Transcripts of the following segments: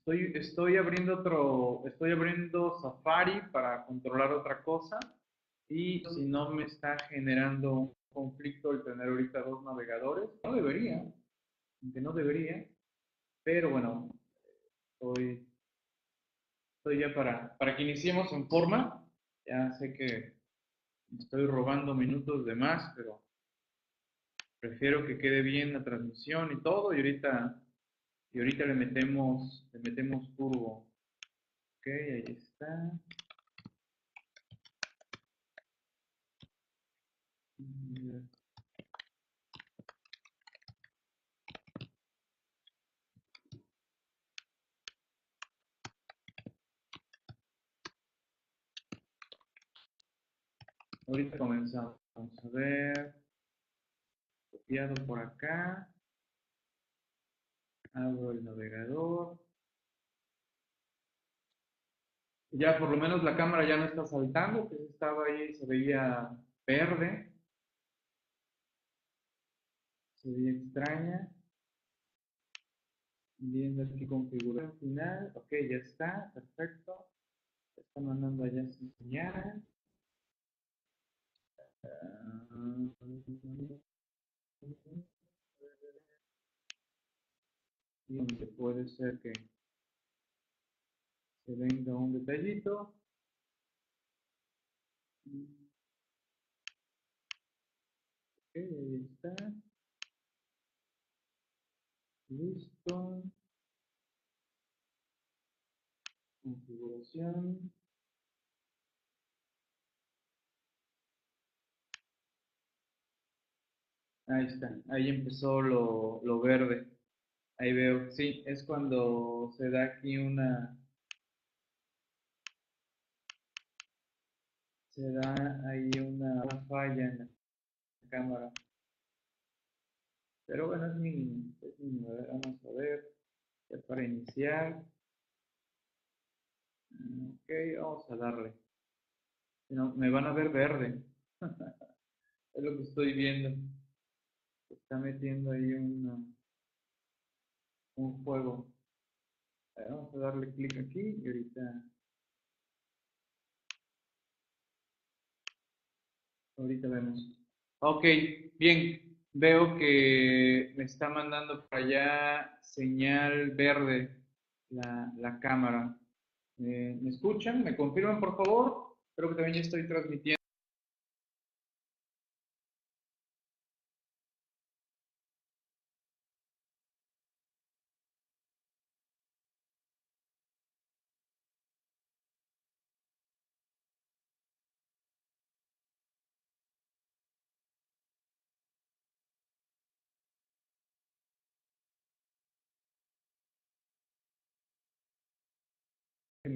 Estoy, estoy abriendo otro, estoy abriendo Safari para controlar otra cosa y si no me está generando un conflicto el tener ahorita dos navegadores, no debería, aunque no debería, pero bueno, estoy, estoy ya para, para que iniciemos en forma, ya sé que estoy robando minutos de más, pero prefiero que quede bien la transmisión y todo, y ahorita, y ahorita le metemos, le metemos turbo. Ok, ahí está. Ahorita comenzamos. A ver. Copiado por acá. Abro el navegador. Ya por lo menos la cámara ya no está saltando, que estaba ahí, se veía verde. Se veía extraña. Viendo aquí configuración final. Ok, ya está, perfecto. Está mandando allá señal. Donde puede ser que se venga un detallito. Ok, ahí está. Listo. Configuración. Ahí está, ahí empezó lo, lo verde. Ahí veo, sí, es cuando se da aquí una... Se da ahí una falla en la cámara. Pero bueno, es mínimo, vamos a ver, ya para iniciar. Ok, vamos a darle. No, me van a ver verde. es lo que estoy viendo está metiendo ahí un juego. vamos a darle clic aquí y ahorita ahorita vemos. Ok, bien. Veo que me está mandando para allá señal verde la, la cámara. Eh, ¿Me escuchan? ¿Me confirman, por favor? Creo que también ya estoy transmitiendo.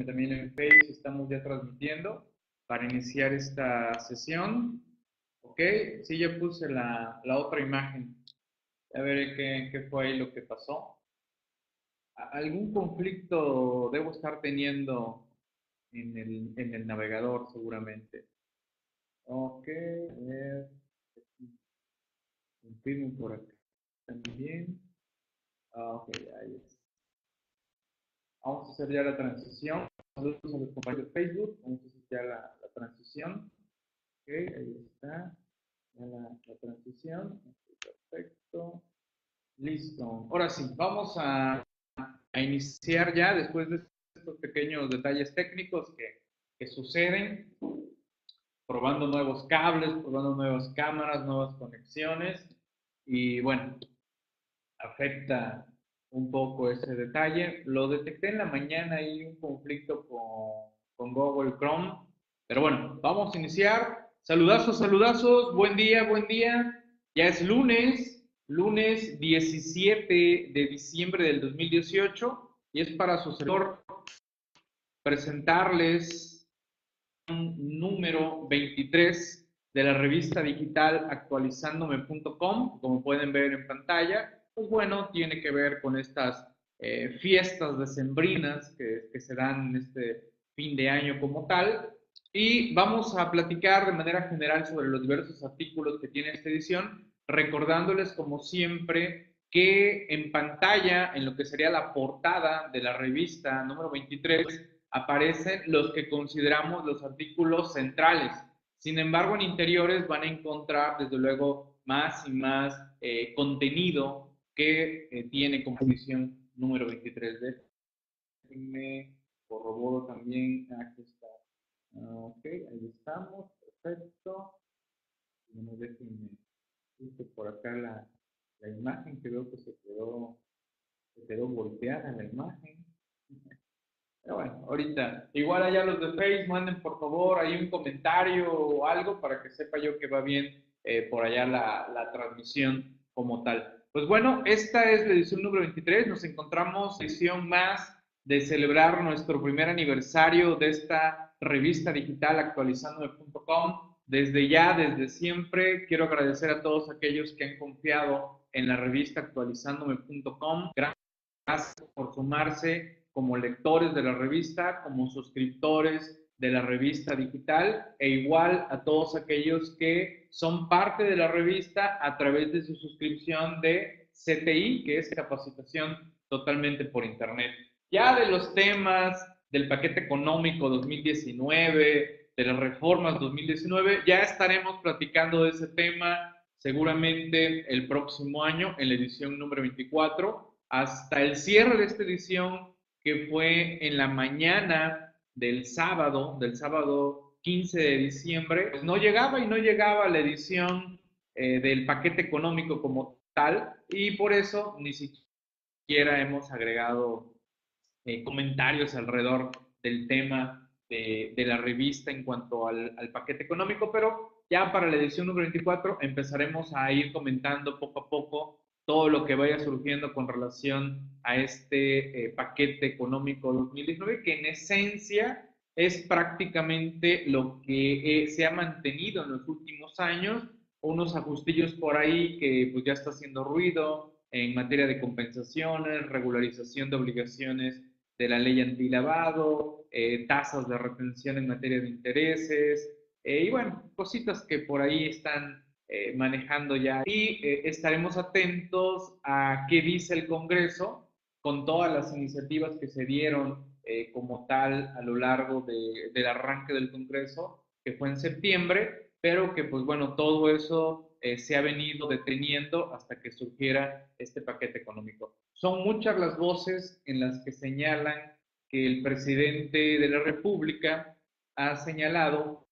También en Facebook estamos ya transmitiendo para iniciar esta sesión. Ok, sí, ya puse la, la otra imagen. A ver qué, qué, fue ahí lo que pasó. Algún conflicto debo estar teniendo en el, en el navegador seguramente. Ok, ver. Confirmo por acá también. Ah, ok, ahí está. Vamos a hacer ya la transición. Saludos a los compañeros de Facebook. Vamos a hacer ya la, transición. Ok, ahí está. Ya la, transición. Perfecto. Listo. Ahora sí, vamos a, iniciar ya después de estos pequeños detalles técnicos que, que suceden. Probando nuevos cables, probando nuevas cámaras, nuevas conexiones. Y bueno, afecta un poco ese detalle. Lo detecté en la mañana y un conflicto con, con Google Chrome. Pero bueno, vamos a iniciar. Saludazos, saludazos. Buen día, buen día. Ya es lunes, lunes 17 de diciembre del 2018 y es para su servidor presentarles número 23 de la revista digital actualizándome.com, como pueden ver en pantalla pues bueno, tiene que ver con estas eh, fiestas decembrinas que, que se dan en este fin de año como tal. Y vamos a platicar de manera general sobre los diversos artículos que tiene esta edición, recordándoles como siempre que en pantalla, en lo que sería la portada de la revista número 23, aparecen los que consideramos los artículos centrales. Sin embargo, en interiores van a encontrar, desde luego, más y más eh, contenido que eh, tiene como edición número 23 de me corroboro también, aquí está, ok, ahí estamos, perfecto, no déjenme, por acá la, la imagen que veo que se quedó, se quedó volteada la imagen, pero bueno, ahorita, igual allá los de Facebook, manden por favor ahí un comentario o algo para que sepa yo que va bien eh, por allá la, la, transmisión como tal. Pues bueno, esta es la edición número 23, nos encontramos edición más de celebrar nuestro primer aniversario de esta revista digital actualizandome.com. Desde ya, desde siempre, quiero agradecer a todos aquellos que han confiado en la revista actualizandome.com. Gracias por sumarse como lectores de la revista, como suscriptores de la revista digital e igual a todos aquellos que son parte de la revista a través de su suscripción de CTI, que es capacitación totalmente por Internet. Ya de los temas del paquete económico 2019, de las reformas 2019, ya estaremos platicando de ese tema seguramente el próximo año en la edición número 24. Hasta el cierre de esta edición que fue en la mañana del sábado, del sábado 15 de diciembre, pues no llegaba y no llegaba la edición eh, del paquete económico como tal y por eso ni siquiera hemos agregado eh, comentarios alrededor del tema de, la revista en cuanto al, paquete económico, pero ya para la edición número 24 empezaremos a ir comentando poco a poco todo lo que vaya surgiendo con relación a este eh, paquete económico 2019, que en esencia es prácticamente lo que eh, se ha mantenido en los últimos años, unos ajustillos por ahí que pues ya está haciendo ruido en materia de compensaciones, regularización de obligaciones de la ley antilavado, eh, tasas de retención en materia de intereses, y bueno, cositas que por ahí están eh, manejando ya. Y eh, estaremos atentos a qué dice el Congreso con todas las iniciativas que se dieron eh, como tal a lo largo de, del arranque del Congreso, que fue en septiembre, pero que pues bueno, todo eso se ha venido deteniendo hasta que surgiera este paquete económico. Son muchas las voces en las que señalan que el presidente de la República ha señalado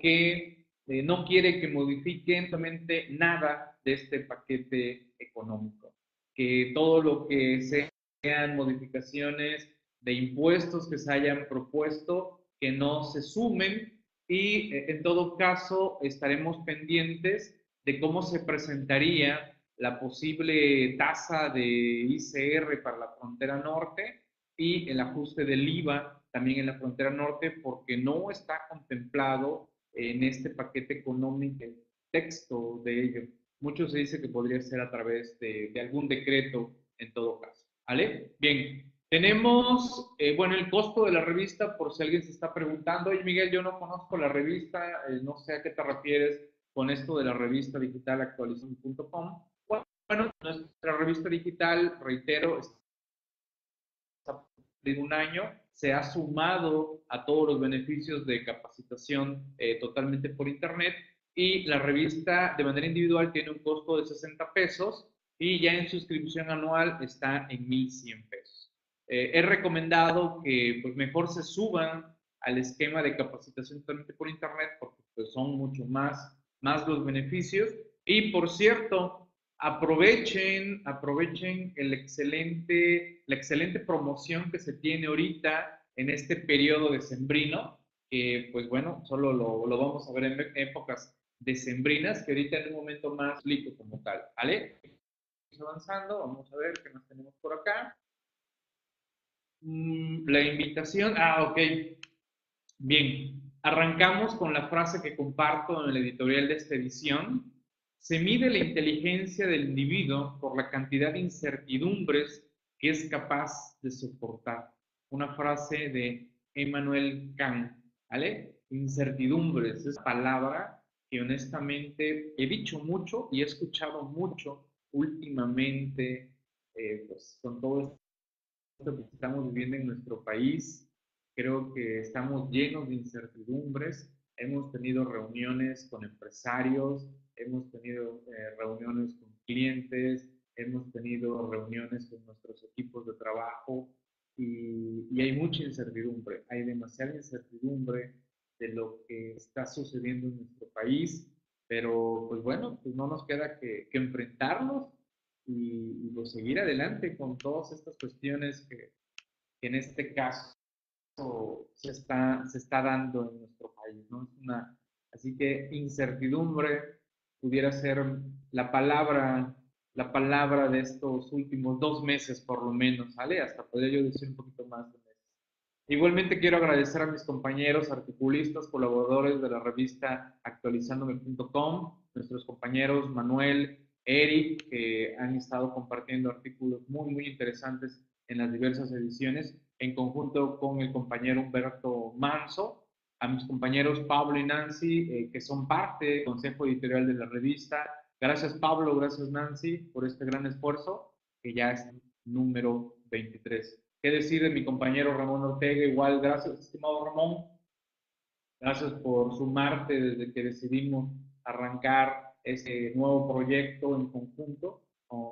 que eh, no quiere que modifiquen solamente nada de este paquete económico, que todo lo que sean modificaciones de impuestos que se hayan propuesto, que no se sumen y eh, en todo caso estaremos pendientes de cómo se presentaría la posible tasa de ICR para la frontera norte y el ajuste del IVA también en la frontera norte porque no está contemplado en este paquete económico, el texto de ello. Mucho se dice que podría ser a través de, algún decreto en todo caso. ¿Vale? Bien, tenemos, eh, bueno, el costo de la revista, por si alguien se está preguntando, oye Miguel, yo no conozco la revista, eh, no sé a qué te refieres con esto de la revista digital actualización.com. Bueno, nuestra revista digital, reitero, está de un año, se ha sumado a todos los beneficios de capacitación eh, totalmente por Internet y la revista de manera individual tiene un costo de 60 pesos y ya en suscripción anual está en 1.100 pesos. Eh, he recomendado que pues, mejor se suban al esquema de capacitación totalmente por Internet porque pues, son mucho más, más los beneficios. Y por cierto, aprovechen, aprovechen el excelente, la excelente promoción que se tiene ahorita en este periodo de sembrino, que pues bueno, solo lo, lo vamos a ver en épocas decembrinas, que ahorita en un momento más explico como tal, ¿vale? avanzando, vamos a ver qué nos tenemos por acá. Mm, la invitación, ah, ok. Bien, arrancamos con la frase que comparto en el editorial de esta edición, se mide la inteligencia del individuo por la cantidad de incertidumbres que es capaz de soportar. Una frase de Emmanuel Kant, ¿vale? Incertidumbres, es palabra que honestamente he dicho mucho y he escuchado mucho últimamente, eh, pues con todo que estamos viviendo en nuestro país, creo que estamos llenos de incertidumbres. Hemos tenido reuniones con empresarios, hemos tenido eh, reuniones con clientes, hemos tenido reuniones con nuestros equipos de trabajo y, y, hay mucha incertidumbre, hay demasiada incertidumbre de lo que está sucediendo en nuestro país, pero pues bueno, pues no nos queda que, que enfrentarlos y, y pues seguir adelante con todas estas cuestiones que, que, en este caso se está, se está dando en nuestro país, ¿no? Es una, así que incertidumbre pudiera ser la palabra la palabra de estos últimos dos meses, por lo menos, ¿vale? Hasta podría yo decir un poquito más de meses. Igualmente quiero agradecer a mis compañeros articulistas, colaboradores de la revista actualizandome.com, nuestros compañeros Manuel, Eric, que han estado compartiendo artículos muy, muy interesantes en las diversas ediciones, en conjunto con el compañero Humberto Manso, a mis compañeros Pablo y Nancy, eh, que son parte del consejo editorial de la revista, Gracias Pablo, gracias Nancy por este gran esfuerzo, que ya es número 23. ¿Qué decir de mi compañero Ramón Ortega? Igual, gracias, estimado Ramón. Gracias por sumarte desde que decidimos arrancar este nuevo proyecto en conjunto,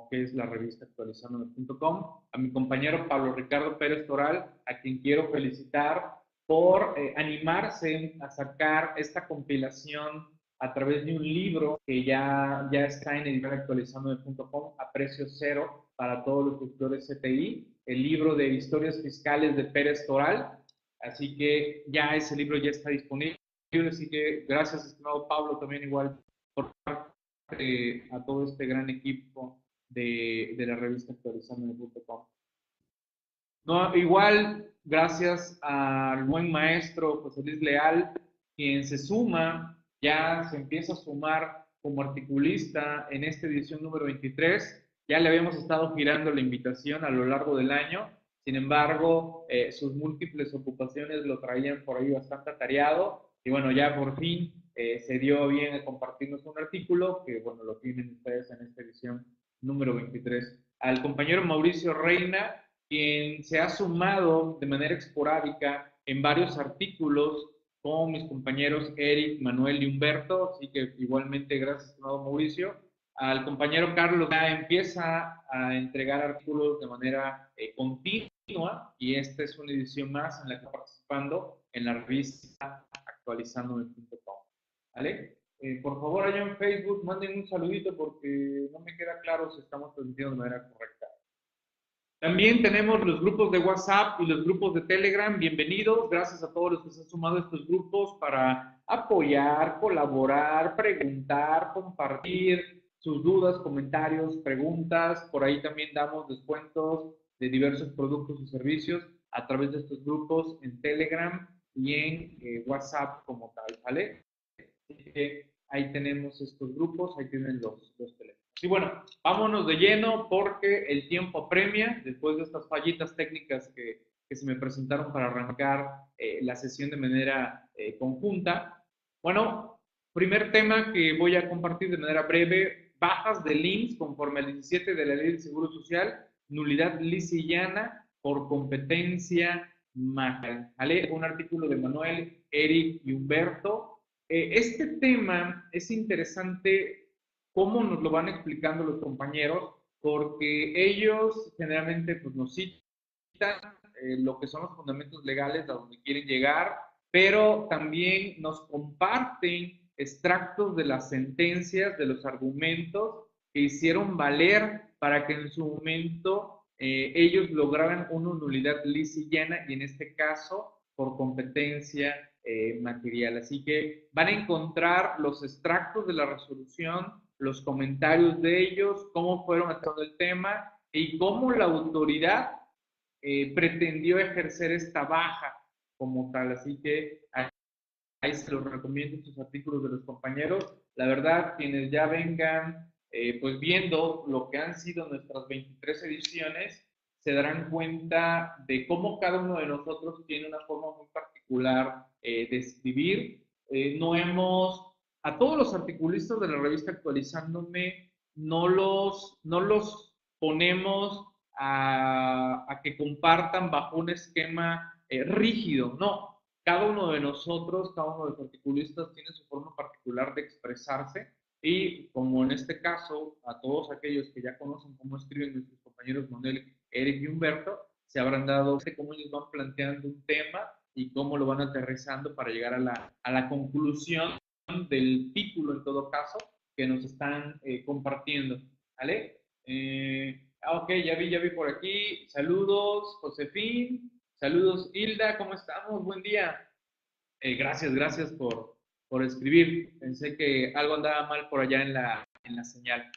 que es la revista actualizando.com. A mi compañero Pablo Ricardo Pérez Toral, a quien quiero felicitar por eh, animarse a sacar esta compilación a través de un libro que ya, ya está en editorialactualizando.com a precio cero para todos los suscriptores CTI, el libro de historias fiscales de Pérez Toral. Así que ya ese libro ya está disponible. Así que gracias, estimado Pablo, también igual por parte a todo este gran equipo de, de la revista actualizando.com. No, igual, gracias al buen maestro José Luis Leal, quien se suma ya se empieza a sumar como articulista en esta edición número 23. Ya le habíamos estado girando la invitación a lo largo del año, sin embargo, eh, sus múltiples ocupaciones lo traían por ahí bastante atareado y bueno, ya por fin eh, se dio bien a compartirnos un artículo que bueno, lo tienen ustedes en esta edición número 23. Al compañero Mauricio Reina, quien se ha sumado de manera esporádica en varios artículos con mis compañeros Eric, Manuel y Humberto, así que igualmente gracias, estimado Mauricio. Al compañero Carlos ya empieza a entregar artículos de manera eh, continua y esta es una edición más en la que está participando en la revista actualizando.com. ¿Vale? Eh, por favor, allá en Facebook, manden un saludito porque no me queda claro si estamos transmitiendo de manera correcta. También tenemos los grupos de WhatsApp y los grupos de Telegram. Bienvenidos. Gracias a todos los que se han sumado a estos grupos para apoyar, colaborar, preguntar, compartir sus dudas, comentarios, preguntas. Por ahí también damos descuentos de diversos productos y servicios a través de estos grupos en Telegram y en eh, WhatsApp como tal, ¿vale? Ahí tenemos estos grupos, ahí tienen los, los teléfonos. Y bueno, vámonos de lleno porque el tiempo apremia, después de estas fallitas técnicas que, que se me presentaron para arrancar eh, la sesión de manera eh, conjunta. Bueno, primer tema que voy a compartir de manera breve, bajas de links conforme al 17 de la Ley del Seguro Social, nulidad lisillana por competencia mágica. ¿Vale? Un artículo de Manuel, Eric y Humberto. Eh, este tema es interesante cómo nos lo van explicando los compañeros, porque ellos generalmente pues, nos citan eh, lo que son los fundamentos legales a donde quieren llegar, pero también nos comparten extractos de las sentencias, de los argumentos que hicieron valer para que en su momento eh, ellos lograran una nulidad lisillana y en este caso por competencia eh, material. Así que van a encontrar los extractos de la resolución, los comentarios de ellos, cómo fueron a todo el tema y cómo la autoridad eh, pretendió ejercer esta baja como tal. Así que ahí se los recomiendo estos artículos de los compañeros. La verdad, quienes ya vengan eh, pues viendo lo que han sido nuestras 23 ediciones, se darán cuenta de cómo cada uno de nosotros tiene una forma muy particular eh, de escribir. no hemos a todos los articulistas de la revista Actualizándome no los, no los ponemos a, que compartan bajo un esquema eh, rígido, no. Cada uno de nosotros, cada uno de los articulistas tiene su forma particular de expresarse y como en este caso, a todos aquellos que ya conocen cómo escriben nuestros compañeros Manuel, Eric y Humberto, se habrán dado cómo ellos van planteando un tema y cómo lo van aterrizando para llegar a la, a la conclusión del título en todo caso que nos están eh, compartiendo. ¿Vale? Eh, ah, ok, ya vi, ya vi por aquí. Saludos, Josefín. Saludos, Hilda. ¿Cómo estamos? Buen día. Eh, gracias, gracias por, por escribir. Pensé que algo andaba mal por allá en la, en la señal.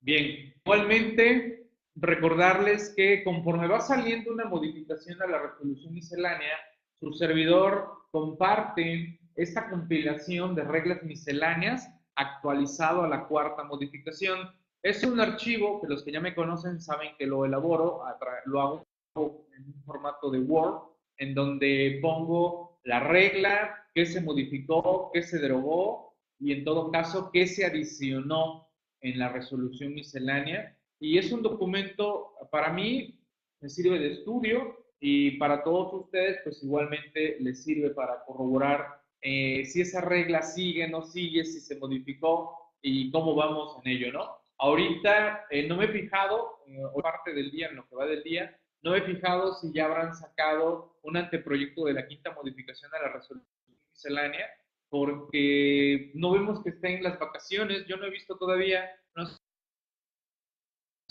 Bien, igualmente recordarles que conforme va saliendo una modificación a la resolución miscelánea, su servidor comparte esta compilación de reglas misceláneas actualizado a la cuarta modificación. Es un archivo que los que ya me conocen saben que lo elaboro, lo hago en un formato de Word, en donde pongo la regla, qué se modificó, qué se derogó y en todo caso qué se adicionó en la resolución miscelánea. Y es un documento, para mí, me sirve de estudio y para todos ustedes, pues igualmente les sirve para corroborar eh, si esa regla sigue, no sigue, si se modificó y cómo vamos en ello, ¿no? Ahorita eh, no me he fijado, eh, parte del día, en lo que va del día, no me he fijado si ya habrán sacado un anteproyecto de la quinta modificación a la resolución miscelánea, porque no vemos que estén las vacaciones, yo no he visto todavía, no sé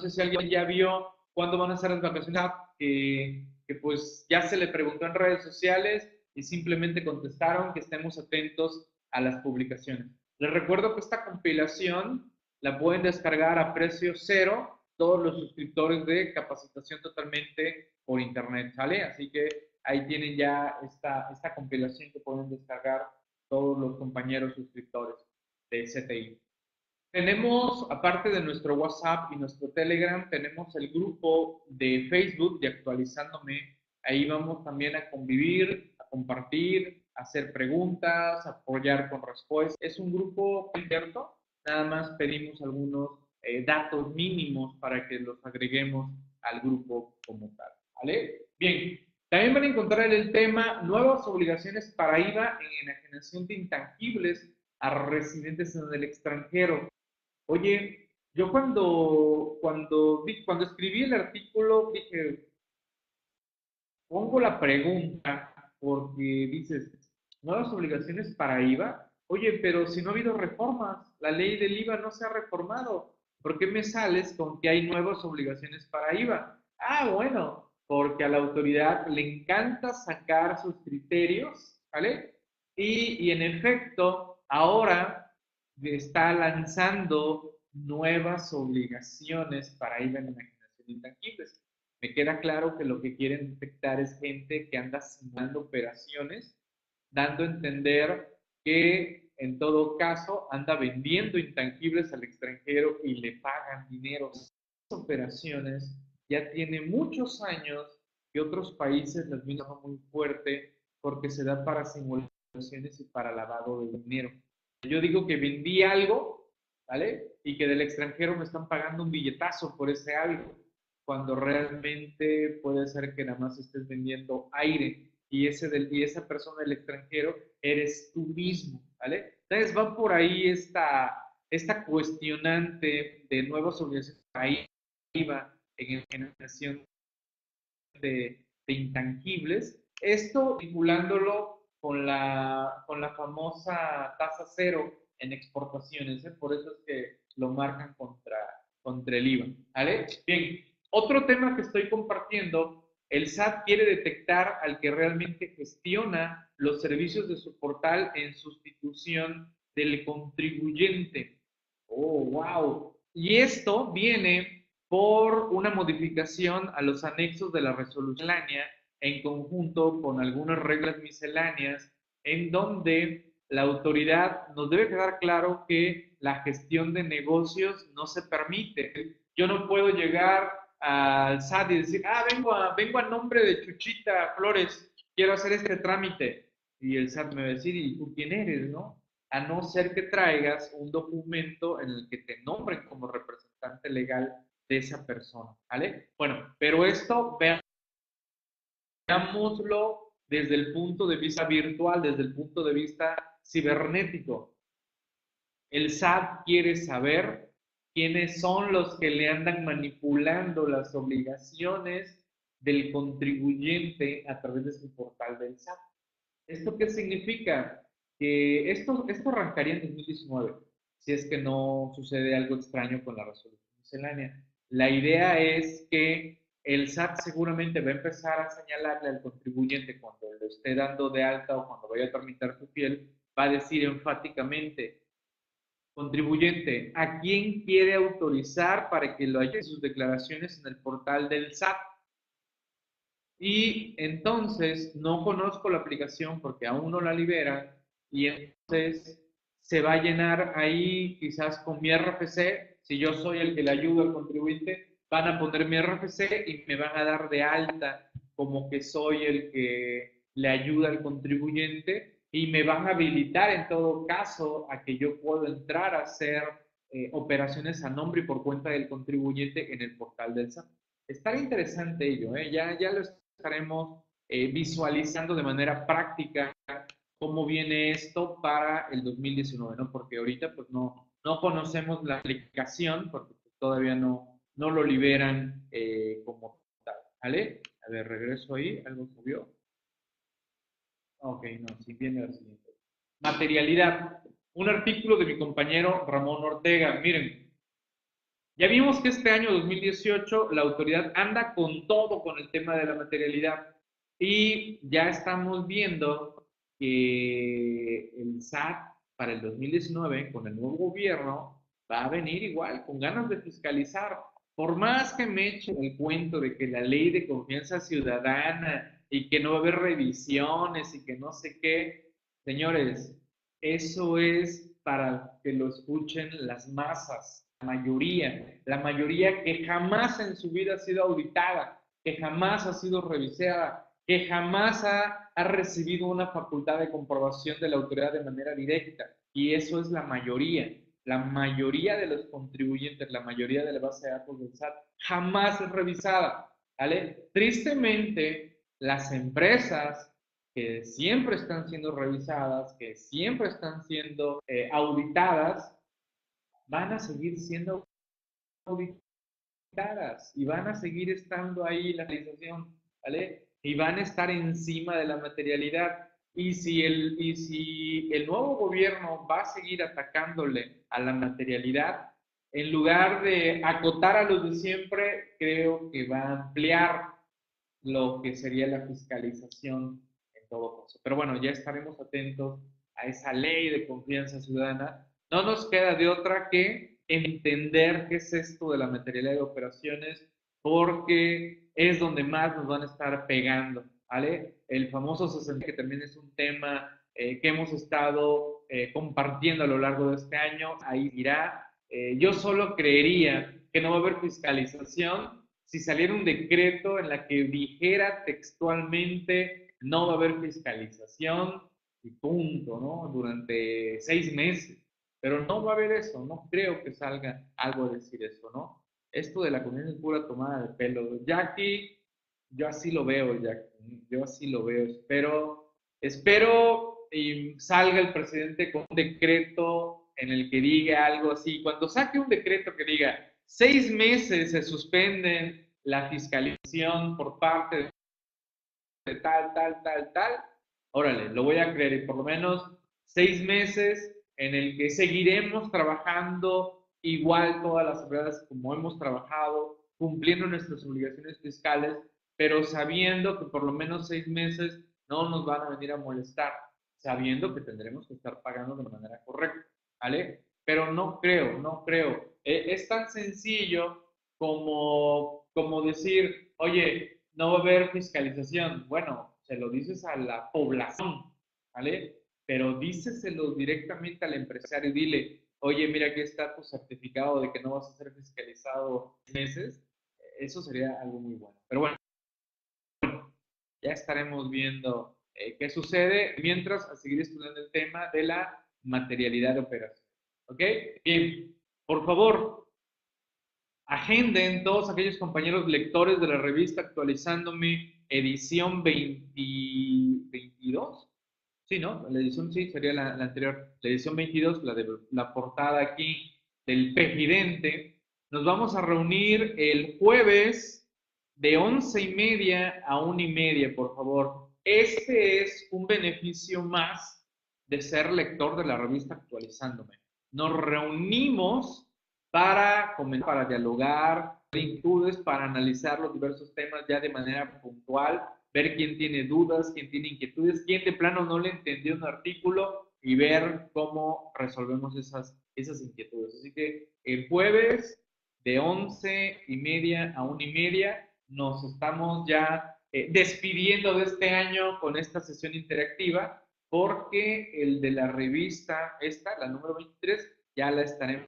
si alguien ya vio cuándo van a ser las vacaciones, que, que pues ya se le preguntó en redes sociales y simplemente contestaron que estemos atentos a las publicaciones. Les recuerdo que esta compilación la pueden descargar a precio cero todos los suscriptores de capacitación totalmente por internet, ¿sale? Así que ahí tienen ya esta, esta compilación que pueden descargar todos los compañeros suscriptores de CTI. Tenemos, aparte de nuestro WhatsApp y nuestro Telegram, tenemos el grupo de Facebook de Actualizándome. Ahí vamos también a convivir, compartir, hacer preguntas, apoyar con respuestas. Es un grupo abierto, nada más pedimos algunos eh, datos mínimos para que los agreguemos al grupo como tal. ¿Vale? Bien, también van a encontrar el tema nuevas obligaciones para IVA en enajenación de intangibles a residentes en el extranjero. Oye, yo cuando, cuando, cuando escribí el artículo dije, pongo la pregunta, porque dices, nuevas obligaciones para IVA. Oye, pero si no ha habido reformas, la ley del IVA no se ha reformado. ¿Por qué me sales con que hay nuevas obligaciones para IVA? Ah, bueno, porque a la autoridad le encanta sacar sus criterios, ¿vale? Y, y en efecto, ahora está lanzando nuevas obligaciones para IVA en imaginación intangibles me queda claro que lo que quieren detectar es gente que anda simulando operaciones, dando a entender que en todo caso anda vendiendo intangibles al extranjero y le pagan dinero. Esas operaciones ya tiene muchos años que otros países las miran muy fuerte porque se da para simulaciones y para lavado de dinero. Yo digo que vendí algo, ¿vale? Y que del extranjero me están pagando un billetazo por ese algo cuando realmente puede ser que nada más estés vendiendo aire y, ese del, y esa persona del extranjero eres tú mismo, ¿vale? Entonces va por ahí esta, esta cuestionante de nuevas obligaciones ahí IVA en generación de, de, intangibles. Esto vinculándolo con la, con la famosa tasa cero en exportaciones, ¿eh? por eso es que lo marcan contra, contra el IVA. Bien, otro tema que estoy compartiendo, el SAT quiere detectar al que realmente gestiona los servicios de su portal en sustitución del contribuyente. Oh, wow. Y esto viene por una modificación a los anexos de la resolución en conjunto con algunas reglas misceláneas en donde la autoridad nos debe quedar claro que la gestión de negocios no se permite. Yo no puedo llegar al SAT y decir, ah, vengo a, vengo a nombre de Chuchita Flores, quiero hacer este trámite. Y el SAT me va a decir, ¿y tú quién eres, no? a no ser que traigas un documento en el que te nombren como representante legal de esa persona, ¿vale? Bueno, pero esto veámoslo desde el punto de vista virtual, desde el punto de vista cibernético. El SAT quiere saber quiénes son los que le andan manipulando las obligaciones del contribuyente a través de su portal del SAT. ¿Esto qué significa? Que esto, esto arrancaría en 2019, si es que no sucede algo extraño con la resolución miscelánea. La idea es que el SAT seguramente va a empezar a señalarle al contribuyente cuando lo esté dando de alta o cuando vaya a tramitar su piel, va a decir enfáticamente, contribuyente, ¿a quién quiere autorizar para que lo haya sus declaraciones en el portal del SAT? Y entonces no conozco la aplicación porque aún no la libera y entonces se va a llenar ahí quizás con mi RFC, si yo soy el que le ayuda al contribuyente, van a poner mi RFC y me van a dar de alta como que soy el que le ayuda al contribuyente y me van a habilitar en todo caso a que yo pueda entrar a hacer eh, operaciones a nombre y por cuenta del contribuyente en el portal del SAT. Estaría interesante ello, ¿eh? ya, ya lo estaremos eh, visualizando de manera práctica cómo viene esto para el 2019, ¿no? Porque ahorita pues no, no conocemos la aplicación porque pues, todavía no, no lo liberan eh, como tal, ¿vale? A ver, regreso ahí, algo subió. Ok, no, sí viene la siguiente. Materialidad. Un artículo de mi compañero Ramón Ortega. Miren, ya vimos que este año 2018 la autoridad anda con todo con el tema de la materialidad y ya estamos viendo que el SAT para el 2019 con el nuevo gobierno va a venir igual, con ganas de fiscalizar. Por más que me echen el cuento de que la ley de confianza ciudadana y que no va a haber revisiones y que no sé qué, señores, eso es para que lo escuchen las masas, la mayoría, la mayoría que jamás en su vida ha sido auditada, que jamás ha sido revisada, que jamás ha, ha recibido una facultad de comprobación de la autoridad de manera directa. Y eso es la mayoría. La mayoría de los contribuyentes, la mayoría de la base de datos del SAT, jamás es revisada. ¿vale? Tristemente, las empresas que siempre están siendo revisadas, que siempre están siendo eh, auditadas, van a seguir siendo auditadas y van a seguir estando ahí la realización, ¿vale? Y van a estar encima de la materialidad. Y si, el, y si el nuevo gobierno va a seguir atacándole a la materialidad, en lugar de acotar a los de siempre, creo que va a ampliar lo que sería la fiscalización en todo caso. Pero bueno, ya estaremos atentos a esa ley de confianza ciudadana. No nos queda de otra que entender qué es esto de la materialidad de operaciones, porque es donde más nos van a estar pegando, ¿vale? El famoso 60, que también es un tema eh, que hemos estado eh, compartiendo a lo largo de este año, ahí irá. Eh, yo solo creería que no va a haber fiscalización si saliera un decreto en la que dijera textualmente no va a haber fiscalización y punto, ¿no? Durante seis meses. Pero no va a haber eso, no creo que salga algo a decir eso, ¿no? Esto de la comunidad es pura tomada de pelo. Jackie, yo así lo veo, Jackie, yo así lo veo. Espero, espero y salga el presidente con un decreto en el que diga algo así. Cuando saque un decreto que diga seis meses se suspenden la fiscalización por parte de tal, tal, tal, tal, órale, lo voy a creer y por lo menos seis meses en el que seguiremos trabajando igual todas las empresas como hemos trabajado, cumpliendo nuestras obligaciones fiscales, pero sabiendo que por lo menos seis meses no nos van a venir a molestar, sabiendo que tendremos que estar pagando de manera correcta, ¿vale? Pero no creo, no creo. E, es tan sencillo como como decir, oye, no va a haber fiscalización. Bueno, se lo dices a la población, ¿vale? Pero díceselo directamente al empresario y dile, oye, mira, aquí está tu certificado de que no vas a ser fiscalizado meses. Eso sería algo muy bueno. Pero bueno, ya estaremos viendo eh, qué sucede. Mientras, a seguir estudiando el tema de la materialidad de operación. ¿Ok? Bien, por favor, agenden todos aquellos compañeros lectores de la revista Actualizándome, edición 22. Sí, ¿no? La edición sí sería la, anterior. La edición 22, la de la portada aquí del Pejidente. Nos vamos a reunir el jueves de once y media a una y media, por favor. Este es un beneficio más de ser lector de la revista Actualizándome. Nos reunimos para para dialogar, inquietudes, para analizar los diversos temas ya de manera puntual, ver quién tiene dudas, quién tiene inquietudes, quién de plano no le entendió un artículo y ver cómo resolvemos esas, esas inquietudes. Así que el jueves de once y media a una y media nos estamos ya eh, despidiendo de este año con esta sesión interactiva porque el de la revista, esta, la número 23, ya la estaremos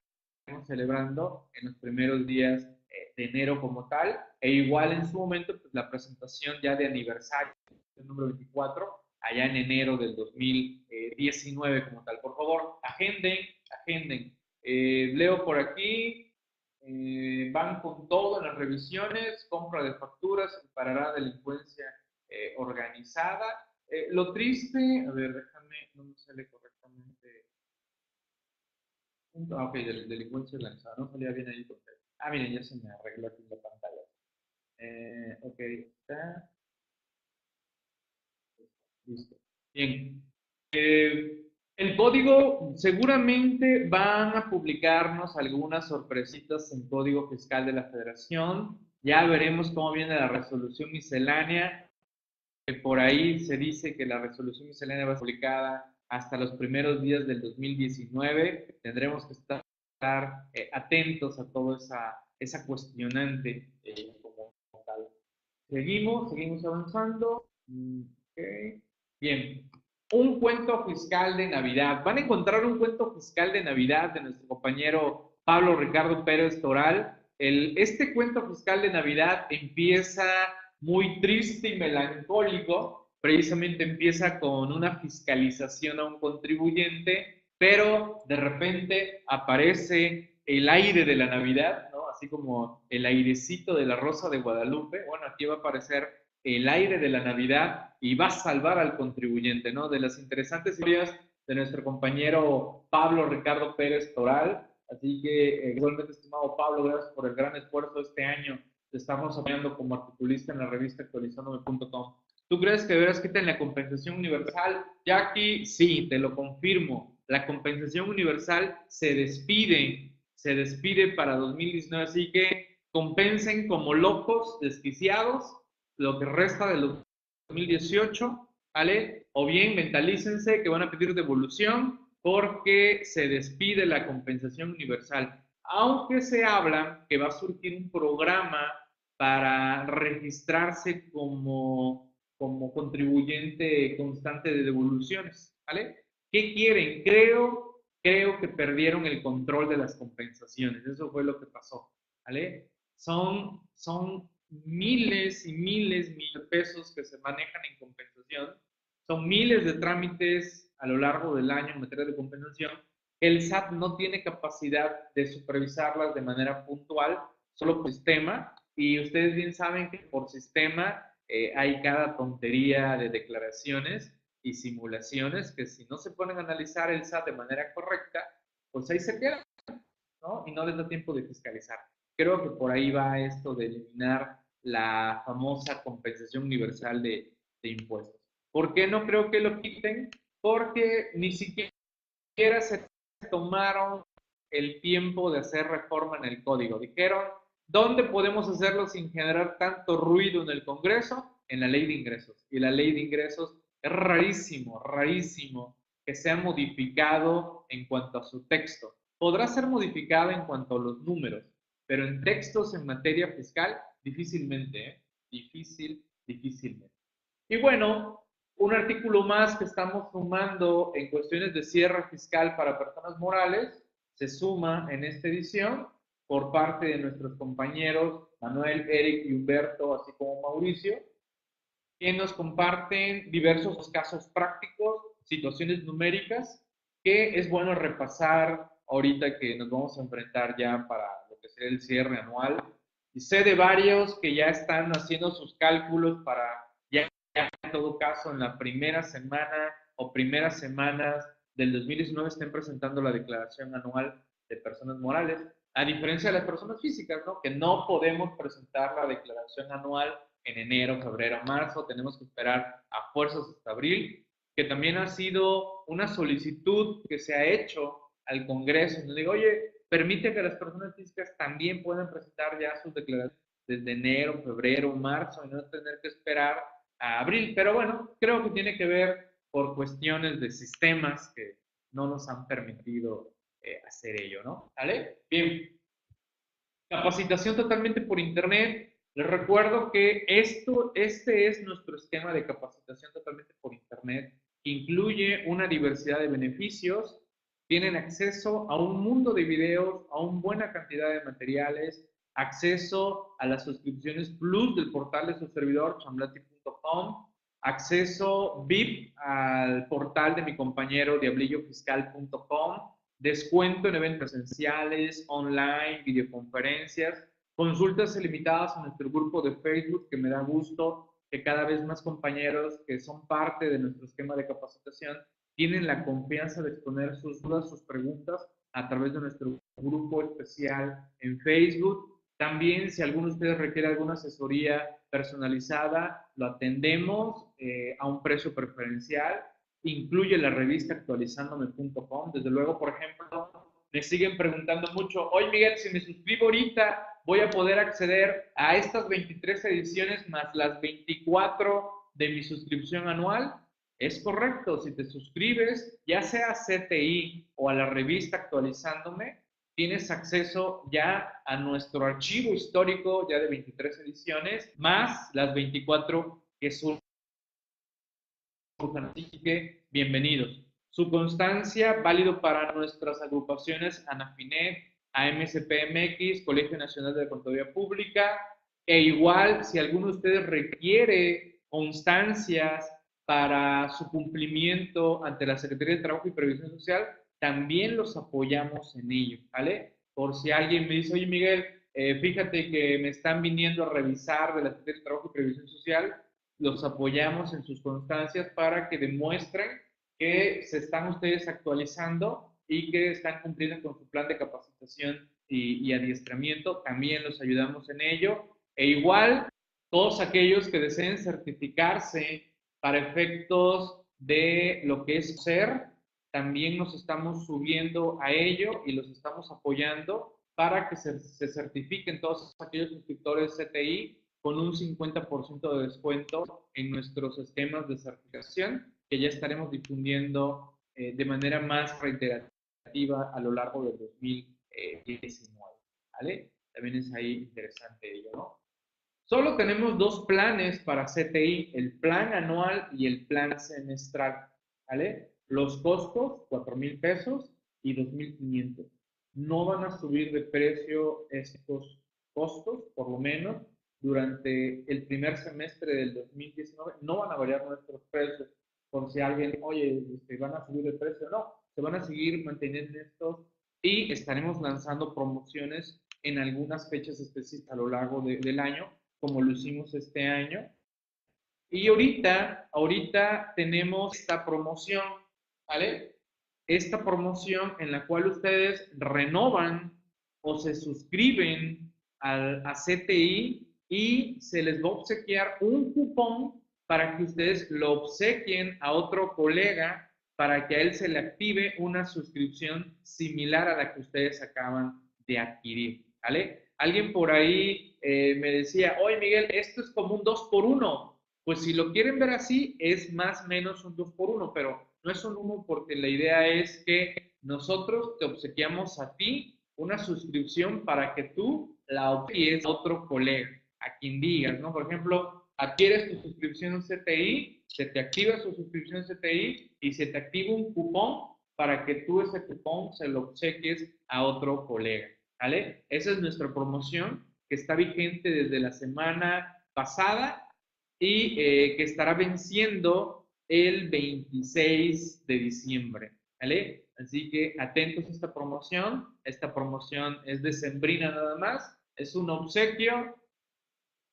celebrando en los primeros días eh, de enero como tal, e igual en su momento pues, la presentación ya de aniversario, el número 24, allá en enero del 2019 como tal. Por favor, agenden, agenden. Eh, leo por aquí, eh, van con todo en las revisiones, compra de facturas, parará delincuencia eh, organizada. Eh, lo triste, a ver, déjame, no me sale correctamente. Ah, ok, delincuencia organizada, no salía bien ahí. Ah, miren, ya se me arregló aquí la pantalla. ok, está. Listo. Bien. El código, seguramente van a publicarnos algunas sorpresitas en código fiscal de la federación. Ya veremos cómo viene la resolución miscelánea. Por ahí se dice que la resolución miscelánea va a ser publicada hasta los primeros días del 2019. Tendremos que estar eh, atentos a toda esa, esa cuestionante eh, como tal. Seguimos, seguimos avanzando. Mm, Bien, un cuento fiscal de Navidad. Van a encontrar un cuento fiscal de Navidad de nuestro compañero Pablo Ricardo Pérez Toral. Este cuento fiscal de Navidad empieza muy triste y melancólico. Precisamente empieza con una fiscalización a un contribuyente, pero de repente aparece el aire de la Navidad, así como el airecito de la Rosa de Guadalupe. Bueno, aquí va a aparecer el aire de la Navidad y va a salvar al contribuyente, ¿no? De las interesantes historias de nuestro compañero Pablo Ricardo Pérez Toral. Así que, eh, igualmente, estimado Pablo, gracias por el gran esfuerzo este año. Te estamos apoyando como articulista en la revista actualizandome.com. ¿Tú crees que deberás quitar la compensación universal? Jackie, sí, te lo confirmo. La compensación universal se despide, se despide para 2019, así que compensen como locos, desquiciados, lo que resta del 2018, ¿vale? O bien mentalícense que van a pedir devolución porque se despide la compensación universal. Aunque se habla que va a surgir un programa para registrarse como, como contribuyente constante de devoluciones, ¿vale? ¿Qué quieren? Creo, creo que perdieron el control de las compensaciones. Eso fue lo que pasó, ¿vale? Son, son miles y miles, de pesos que se manejan en compensación. Son miles de trámites a lo largo del año en materia de compensación. El SAT no tiene capacidad de supervisarlas de manera puntual, solo por sistema. Y ustedes bien saben que por sistema eh, hay cada tontería de declaraciones y simulaciones que si no se ponen a analizar el SAT de manera correcta, pues ahí se quedan, ¿no? Y no les da tiempo de fiscalizar. Creo que por ahí va esto de eliminar la famosa compensación universal de, impuestos. ¿Por qué no creo que lo quiten? Porque ni siquiera se tomaron el tiempo de hacer reforma en el código. Dijeron, ¿dónde podemos hacerlo sin generar tanto ruido en el Congreso? En la ley de ingresos. Y la ley de ingresos es rarísimo, rarísimo que sea modificado en cuanto a su texto. Podrá ser modificado en cuanto a los números, pero en textos en materia fiscal, difícilmente, ¿eh? difícil, difícilmente. Y bueno, un artículo más que estamos sumando en cuestiones de cierre fiscal para personas morales se suma en esta edición por parte de nuestros compañeros Manuel, Eric y Humberto, así como Mauricio, que nos comparten diversos casos prácticos, situaciones numéricas que es bueno repasar ahorita que nos vamos a enfrentar ya para que el cierre anual. Y sé de varios que ya están haciendo sus cálculos para ya en todo caso en la primera semana o primeras semanas del 2019 estén presentando la declaración anual de personas morales, a diferencia de las personas físicas, ¿no? Que no podemos presentar la declaración anual en enero, febrero, marzo, tenemos que esperar a fuerzas hasta abril, que también ha sido una solicitud que se ha hecho al Congreso. Nos digo, oye, permite que las personas físicas también puedan presentar ya sus declaraciones desde enero, febrero, marzo y no tener que esperar a abril. Pero bueno, creo que tiene que ver por cuestiones de sistemas que no nos han permitido eh, hacer ello, ¿no? ¿Vale? Bien. Capacitación totalmente por Internet. Les recuerdo que esto, este es nuestro esquema de capacitación totalmente por Internet, que incluye una diversidad de beneficios. Tienen acceso a un mundo de videos, a una buena cantidad de materiales, acceso a las suscripciones Plus del portal de su servidor, chamblati.com, acceso VIP al portal de mi compañero diablillofiscal.com, descuento en eventos esenciales, online, videoconferencias, consultas ilimitadas en nuestro grupo de Facebook, que me da gusto que cada vez más compañeros que son parte de nuestro esquema de capacitación tienen la confianza de exponer sus dudas, sus preguntas a través de nuestro grupo especial en Facebook. También, si alguno de ustedes requiere alguna asesoría personalizada, lo atendemos eh, a un precio preferencial. Incluye la revista actualizandome.com. Desde luego, por ejemplo, me siguen preguntando mucho, oye Miguel, si me suscribo ahorita, voy a poder acceder a estas 23 ediciones más las 24 de mi suscripción anual. Es correcto, si te suscribes, ya sea a CTI o a la revista actualizándome, tienes acceso ya a nuestro archivo histórico ya de 23 ediciones, más las 24 que son. Así bienvenidos. Su constancia, válido para nuestras agrupaciones ANAFINET, AMSPMX, Colegio Nacional de Contaduría Pública, e igual si alguno de ustedes requiere constancias para su cumplimiento ante la Secretaría de Trabajo y Previsión Social, también los apoyamos en ello, ¿vale? Por si alguien me dice, oye Miguel, eh, fíjate que me están viniendo a revisar de la Secretaría de Trabajo y Previsión Social, los apoyamos en sus constancias para que demuestren que se están ustedes actualizando y que están cumpliendo con su plan de capacitación y, y adiestramiento. También los ayudamos en ello. E igual, todos aquellos que deseen certificarse para efectos de lo que es ser, también nos estamos subiendo a ello y los estamos apoyando para que se, certifiquen todos aquellos suscriptores CTI con un 50% de descuento en nuestros esquemas de certificación que ya estaremos difundiendo eh, de manera más reiterativa a lo largo del 2019. ¿Vale? También es ahí interesante ello, ¿no? Solo tenemos dos planes para CTI, el plan anual y el plan semestral. ¿Vale? Los costos, 4 mil pesos y 2.500. No van a subir de precio estos costos, por lo menos durante el primer semestre del 2019. No van a variar nuestros precios por si alguien, oye, se este, van a subir de precio. No, se van a seguir manteniendo estos y estaremos lanzando promociones en algunas fechas específicas a lo largo del año, como lo hicimos este año. Y ahorita, ahorita tenemos esta promoción ¿vale? Esta promoción en la cual ustedes renovan o se suscriben al, a CTI y se les va a obsequiar un cupón para que ustedes lo obsequien a otro colega para que a él se le active una suscripción similar a la que ustedes acaban de adquirir, ¿vale? Alguien por ahí eh, me decía, oye Miguel, esto es como un 2 por 1 Pues si lo quieren ver así, es más o menos un 2 por 1 pero no es un humo porque la idea es que nosotros te obsequiamos a ti una suscripción para que tú la obsequies a otro colega, a quien digas, ¿no? Por ejemplo, adquieres tu suscripción CTI, se te activa su suscripción CTI y se te activa un cupón para que tú ese cupón se lo obsequies a otro colega, ¿vale? Esa es nuestra promoción que está vigente desde la semana pasada y eh, que estará venciendo el 26 de diciembre, ¿vale? Así que atentos a esta promoción. Esta promoción es de Sembrina nada más. Es un obsequio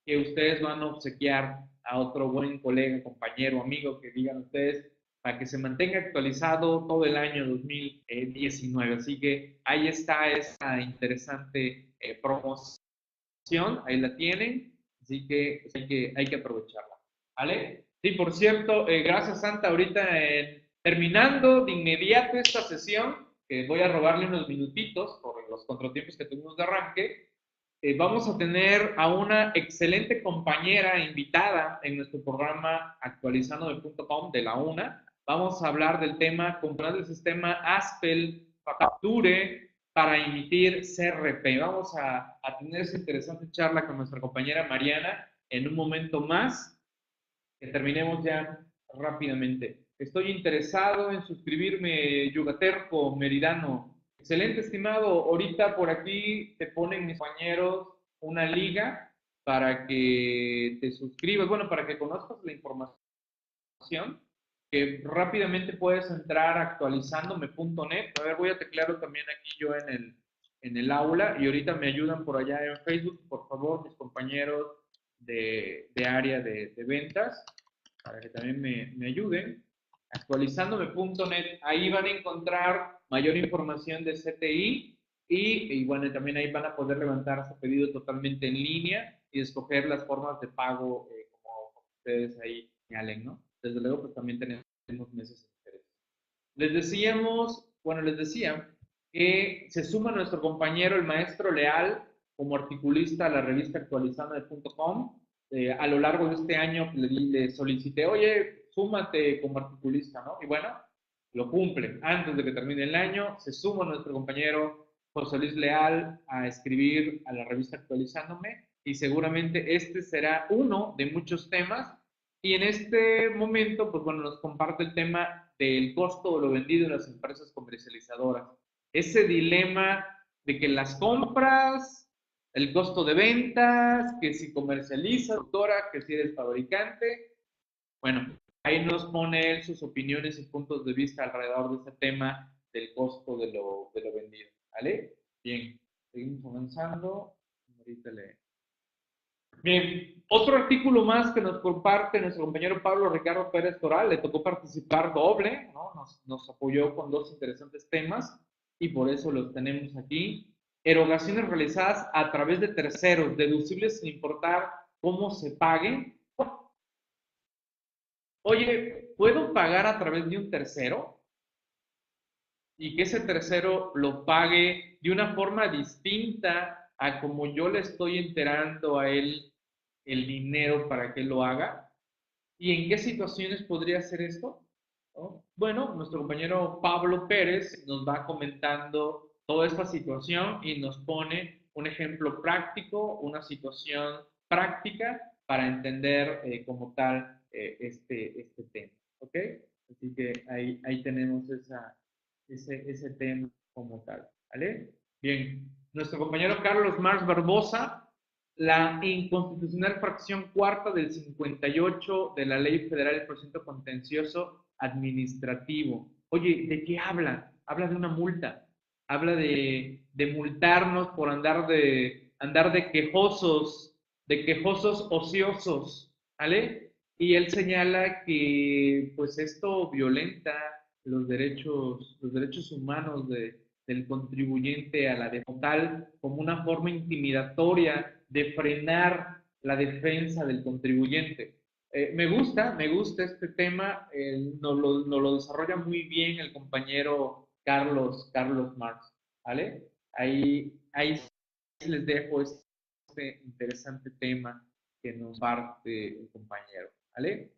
que ustedes van a obsequiar a otro buen colega, compañero, amigo que digan ustedes para que se mantenga actualizado todo el año 2019. Así que ahí está esta interesante eh, promoción, ahí la tienen, así que pues, hay que, hay que aprovecharla. ¿Vale? Sí, por cierto, eh, gracias Santa, ahorita terminando de inmediato esta sesión, que voy a robarle unos minutitos por los contratiempos que tuvimos de arranque, eh, vamos a tener a una excelente compañera invitada en nuestro programa actualizando de la UNA, vamos a hablar del tema comprar el sistema Aspel Facture para emitir CRP. Vamos a, tener esa interesante charla con nuestra compañera Mariana en un momento más, que terminemos ya rápidamente. Estoy interesado en suscribirme, Yugaterco Meridano. Excelente, estimado. Ahorita por aquí te ponen mis compañeros una liga para que te suscribas, bueno, para que conozcas la información que rápidamente puedes entrar actualizándome.net. A ver, voy a teclearlo también aquí yo en el, en el aula y ahorita me ayudan por allá en Facebook, por favor, mis compañeros de, de área de, de, ventas, para que también me, me ayuden. Actualizándome.net, ahí van a encontrar mayor información de CTI y, y, bueno, también ahí van a poder levantar su pedido totalmente en línea y escoger las formas de pago eh, como, ustedes ahí señalen, ¿no? desde luego pues también tenemos meses de interés. Les decíamos, bueno, les decía que se suma nuestro compañero, el maestro Leal, como articulista a la revista actualizando.com. Eh, a lo largo de este año le, le solicité, oye, súmate como articulista, ¿no? Y bueno, lo cumple. Antes de que termine el año, se suma nuestro compañero José Luis Leal a escribir a la revista Actualizándome y seguramente este será uno de muchos temas y en este momento, pues bueno, nos comparte el tema del costo de lo vendido en las empresas comercializadoras. Ese dilema de que las compras, el costo de ventas, que si comercializa, doctora, que si eres fabricante. Bueno, ahí nos pone él sus opiniones y puntos de vista alrededor de ese tema del costo de lo, de lo vendido. ¿Vale? Bien, seguimos avanzando. Ahorita le, Bien, otro artículo más que nos comparte nuestro compañero Pablo Ricardo Pérez Toral, le tocó participar doble, ¿no? nos, nos apoyó con dos interesantes temas y por eso los tenemos aquí. Erogaciones realizadas a través de terceros, deducibles sin importar cómo se paguen. Oye, ¿puedo pagar a través de un tercero? Y que ese tercero lo pague de una forma distinta a como yo le estoy enterando a él el dinero para que lo haga. ¿Y en qué situaciones podría hacer esto? Bueno, nuestro compañero Pablo Pérez nos va comentando toda esta situación y nos pone un ejemplo práctico, una situación práctica para entender eh, como tal eh, este, este tema. ¿Ok? Así que ahí, ahí tenemos esa, ese, ese tema como tal. ¿Vale? Bien, nuestro compañero Carlos Mars Barbosa la inconstitucional fracción cuarta del 58 de la Ley Federal del Procedimiento Contencioso Administrativo. Oye, ¿de qué habla? Habla de una multa. Habla de, de multarnos por andar de, andar de quejosos, de quejosos ociosos, ¿vale? Y él señala que pues esto violenta los derechos, los derechos humanos de, del contribuyente a la de tal como una forma intimidatoria de frenar la defensa del contribuyente. Eh, me gusta, me gusta este tema, nos, lo, lo, desarrolla muy bien el compañero Carlos, Carlos Marx, ¿vale? Ahí, ahí les dejo este interesante tema que nos parte el compañero, ¿vale?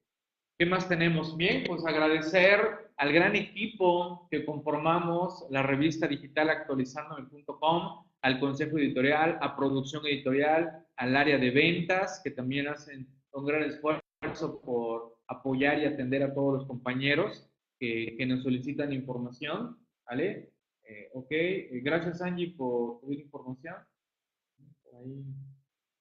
¿Qué más tenemos? Bien, pues agradecer al gran equipo que conformamos la revista digital actualizandome.com, al consejo editorial, a producción editorial, al área de ventas, que también hacen un gran esfuerzo por apoyar y atender a todos los compañeros que, que nos solicitan información, ¿vale? Eh, ok, eh, gracias Angie por tu información. Por ahí,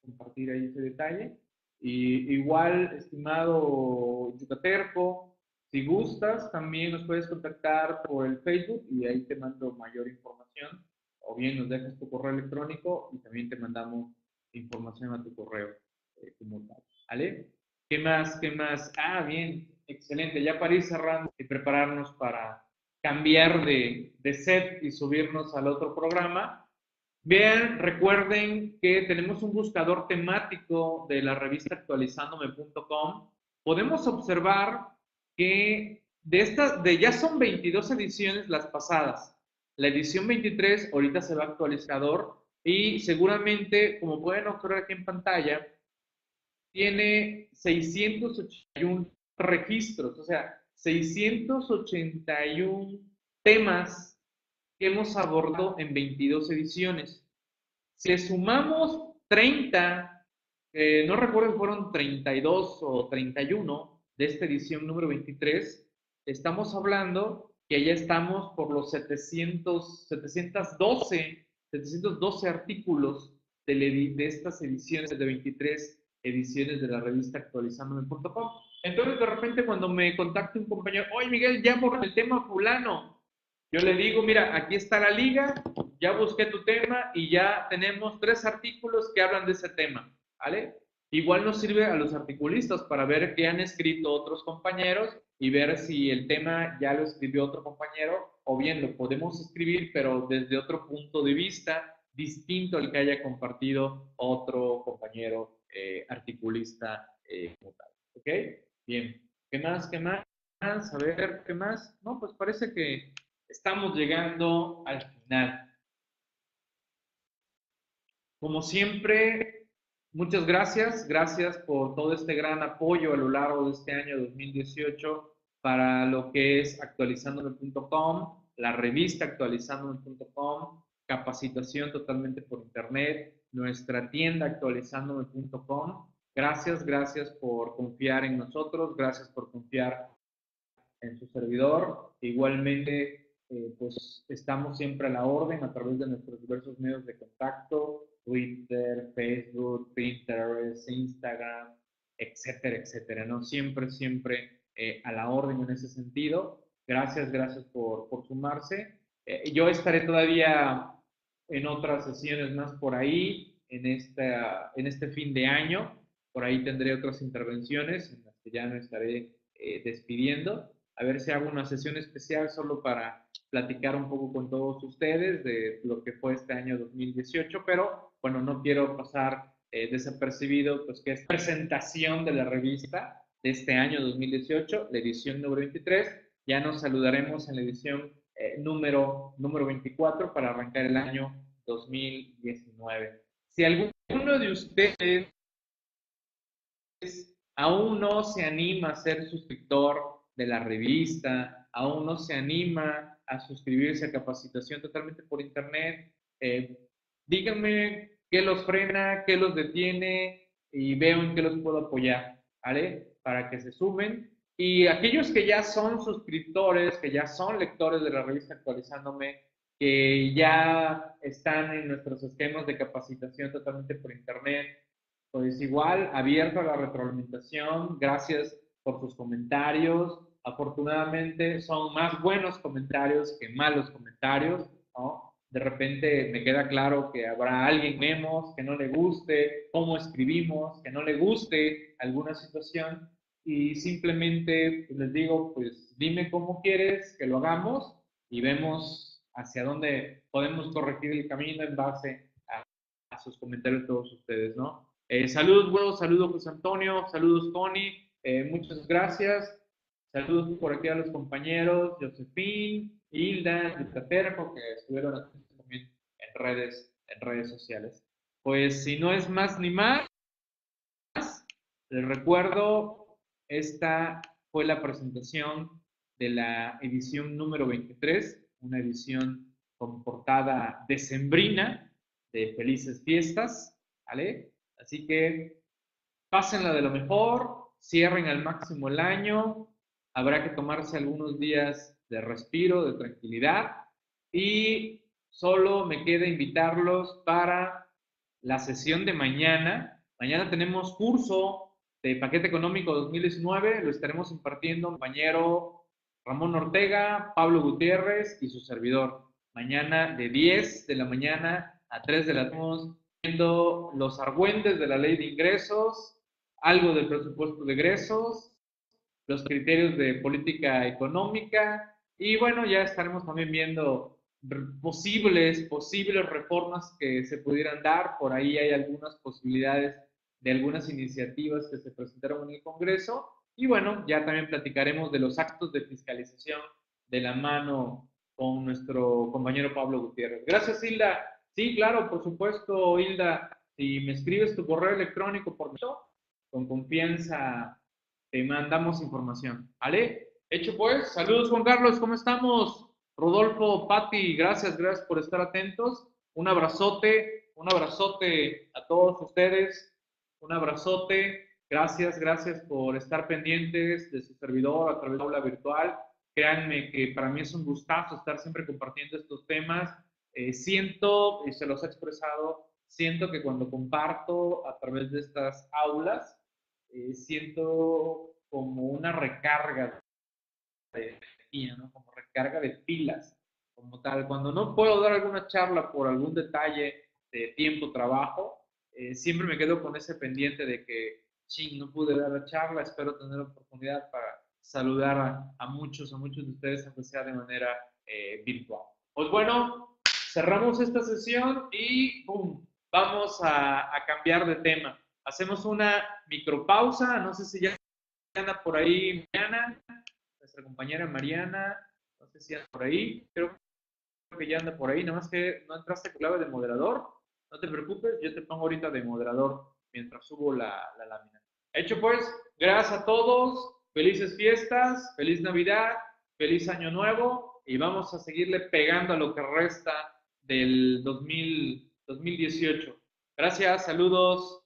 compartir ahí ese detalle. Y igual, estimado Yucaterco, Si gustas, también nos puedes contactar por el Facebook y ahí te mando mayor información. O bien nos dejas tu correo electrónico y también te mandamos información a tu correo eh, como tal. ¿Vale? ¿Qué más? ¿Qué más? Ah, bien, excelente. Ya para ir cerrando y prepararnos para cambiar de, de set y subirnos al otro programa. Bien, recuerden que tenemos un buscador temático de la revista actualizándome.com. Podemos observar que de estas, de ya son 22 ediciones las pasadas. La edición 23 ahorita se va actualizador y seguramente, como pueden observar aquí en pantalla, tiene 681 registros, o sea, 681 temas que hemos abordado en 22 ediciones. Si sumamos 30, eh, no recuerdo fueron 32 o 31 de esta edición número 23, estamos hablando que ya estamos por los 700, 712, 712 artículos de, estas ediciones de 23 ediciones de la revista actualizándome.com. Entonces, de repente, cuando me contacta un compañero, oye, Miguel, ya por el tema fulano, yo le digo, mira, aquí está la liga, ya busqué tu tema y ya tenemos tres artículos que hablan de ese tema, ¿vale? Igual nos sirve a los articulistas para ver qué han escrito otros compañeros y ver si el tema ya lo escribió otro compañero o bien lo podemos escribir, pero desde otro punto de vista distinto al que haya compartido otro compañero eh, articulista eh, ¿Ok? Bien. ¿Qué más? ¿Qué más? A ver, ¿qué más? No, pues parece que estamos llegando al final. Como siempre, muchas gracias. Gracias por todo este gran apoyo a lo largo de este año 2018 para lo que es actualizandome.com, la revista actualizandome.com, capacitación totalmente por internet, nuestra tienda actualizandome.com. Gracias, gracias por confiar en nosotros, gracias por confiar en su servidor. Igualmente, eh, pues estamos siempre a la orden a través de nuestros diversos medios de contacto, Twitter, Facebook, Pinterest, Instagram, etcétera, etcétera, ¿no? Siempre, siempre eh, a la orden en ese sentido. Gracias, gracias por, por sumarse. Eh, yo estaré todavía en otras sesiones más por ahí, en, esta, en este fin de año. Por ahí tendré otras intervenciones en las que ya me estaré eh, despidiendo. A ver si hago una sesión especial solo para platicar un poco con todos ustedes de lo que fue este año 2018, pero bueno, no quiero pasar eh, desapercibido, pues que es presentación de la revista de este año 2018, la edición número 23. Ya nos saludaremos en la edición eh, número, número 24 para arrancar el año 2019. Si alguno de ustedes aún no se anima a ser suscriptor de la revista, aún no se anima a suscribirse a capacitación totalmente por internet, eh, díganme qué los frena, qué los detiene y veo en qué los puedo apoyar, ¿vale? Para que se sumen y aquellos que ya son suscriptores, que ya son lectores de la revista Actualizándome, que ya están en nuestros esquemas de capacitación totalmente por internet, pues igual, abierto a la retroalimentación, gracias por sus comentarios. Afortunadamente son más buenos comentarios que malos comentarios, ¿no? De repente me queda claro que habrá alguien vemos que no le guste cómo escribimos, que no le guste alguna situación, y simplemente pues, les digo, pues dime cómo quieres que lo hagamos y vemos hacia dónde podemos corregir el camino en base a, sus comentarios todos ustedes, ¿no? Eh, saludos, bueno, saludos José Antonio, saludos Tony, eh, muchas gracias. Saludos por aquí a los compañeros, Josefín, Hilda, Yucaterco, que estuvieron también en redes, en redes sociales. Pues si no es más ni más, les recuerdo esta fue la presentación de la edición número 23, una edición con portada decembrina de felices fiestas, ¿vale? Así que pásenla de lo mejor, cierren al máximo el año, habrá que tomarse algunos días de respiro, de tranquilidad y solo me queda invitarlos para la sesión de mañana. Mañana tenemos curso de Paquete Económico 2019 lo estaremos impartiendo compañero Ramón Ortega, Pablo Gutiérrez y su servidor. Mañana de 10 de la mañana a 3 de la tarde, viendo los argüentes de la ley de ingresos, algo del presupuesto de egresos, los criterios de política económica y bueno, ya estaremos también viendo posibles, posibles reformas que se pudieran dar. Por ahí hay algunas posibilidades de algunas iniciativas que se presentaron en el Congreso. Y bueno, ya también platicaremos de los actos de fiscalización de la mano con nuestro compañero Pablo Gutiérrez. Gracias, Hilda. Sí, claro, por supuesto, Hilda. Si me escribes tu correo electrónico por con confianza te mandamos información. ¿Vale? Hecho pues, saludos Juan Carlos, ¿cómo estamos? Rodolfo, Patti, gracias, gracias por estar atentos. Un abrazote, un abrazote a todos ustedes un abrazote. Gracias, gracias por estar pendientes de su servidor a través de aula virtual. Créanme que para mí es un gustazo estar siempre compartiendo estos temas. Eh, siento, y se los he expresado, siento que cuando comparto a través de estas aulas, eh, siento como una recarga de energía, ¿no? como recarga de pilas, como tal. Cuando no puedo dar alguna charla por algún detalle de tiempo, trabajo, eh, siempre me quedo con ese pendiente de que, ching, no pude dar la charla, espero tener la oportunidad para saludar a, muchos, a muchos de ustedes, aunque sea de manera eh, virtual. Pues bueno, cerramos esta sesión y ¡pum! Vamos a, cambiar de tema. Hacemos una micropausa, no sé si ya anda por ahí Mariana, nuestra compañera Mariana, no sé si anda por ahí, creo que ya anda por ahí, nada más que no entraste clave de moderador. No te preocupes, yo te pongo ahorita de moderador mientras subo la, la lámina. Hecho pues, gracias a todos, felices fiestas, feliz Navidad, feliz Año Nuevo y vamos a seguirle pegando a lo que resta del 2018. Gracias, saludos.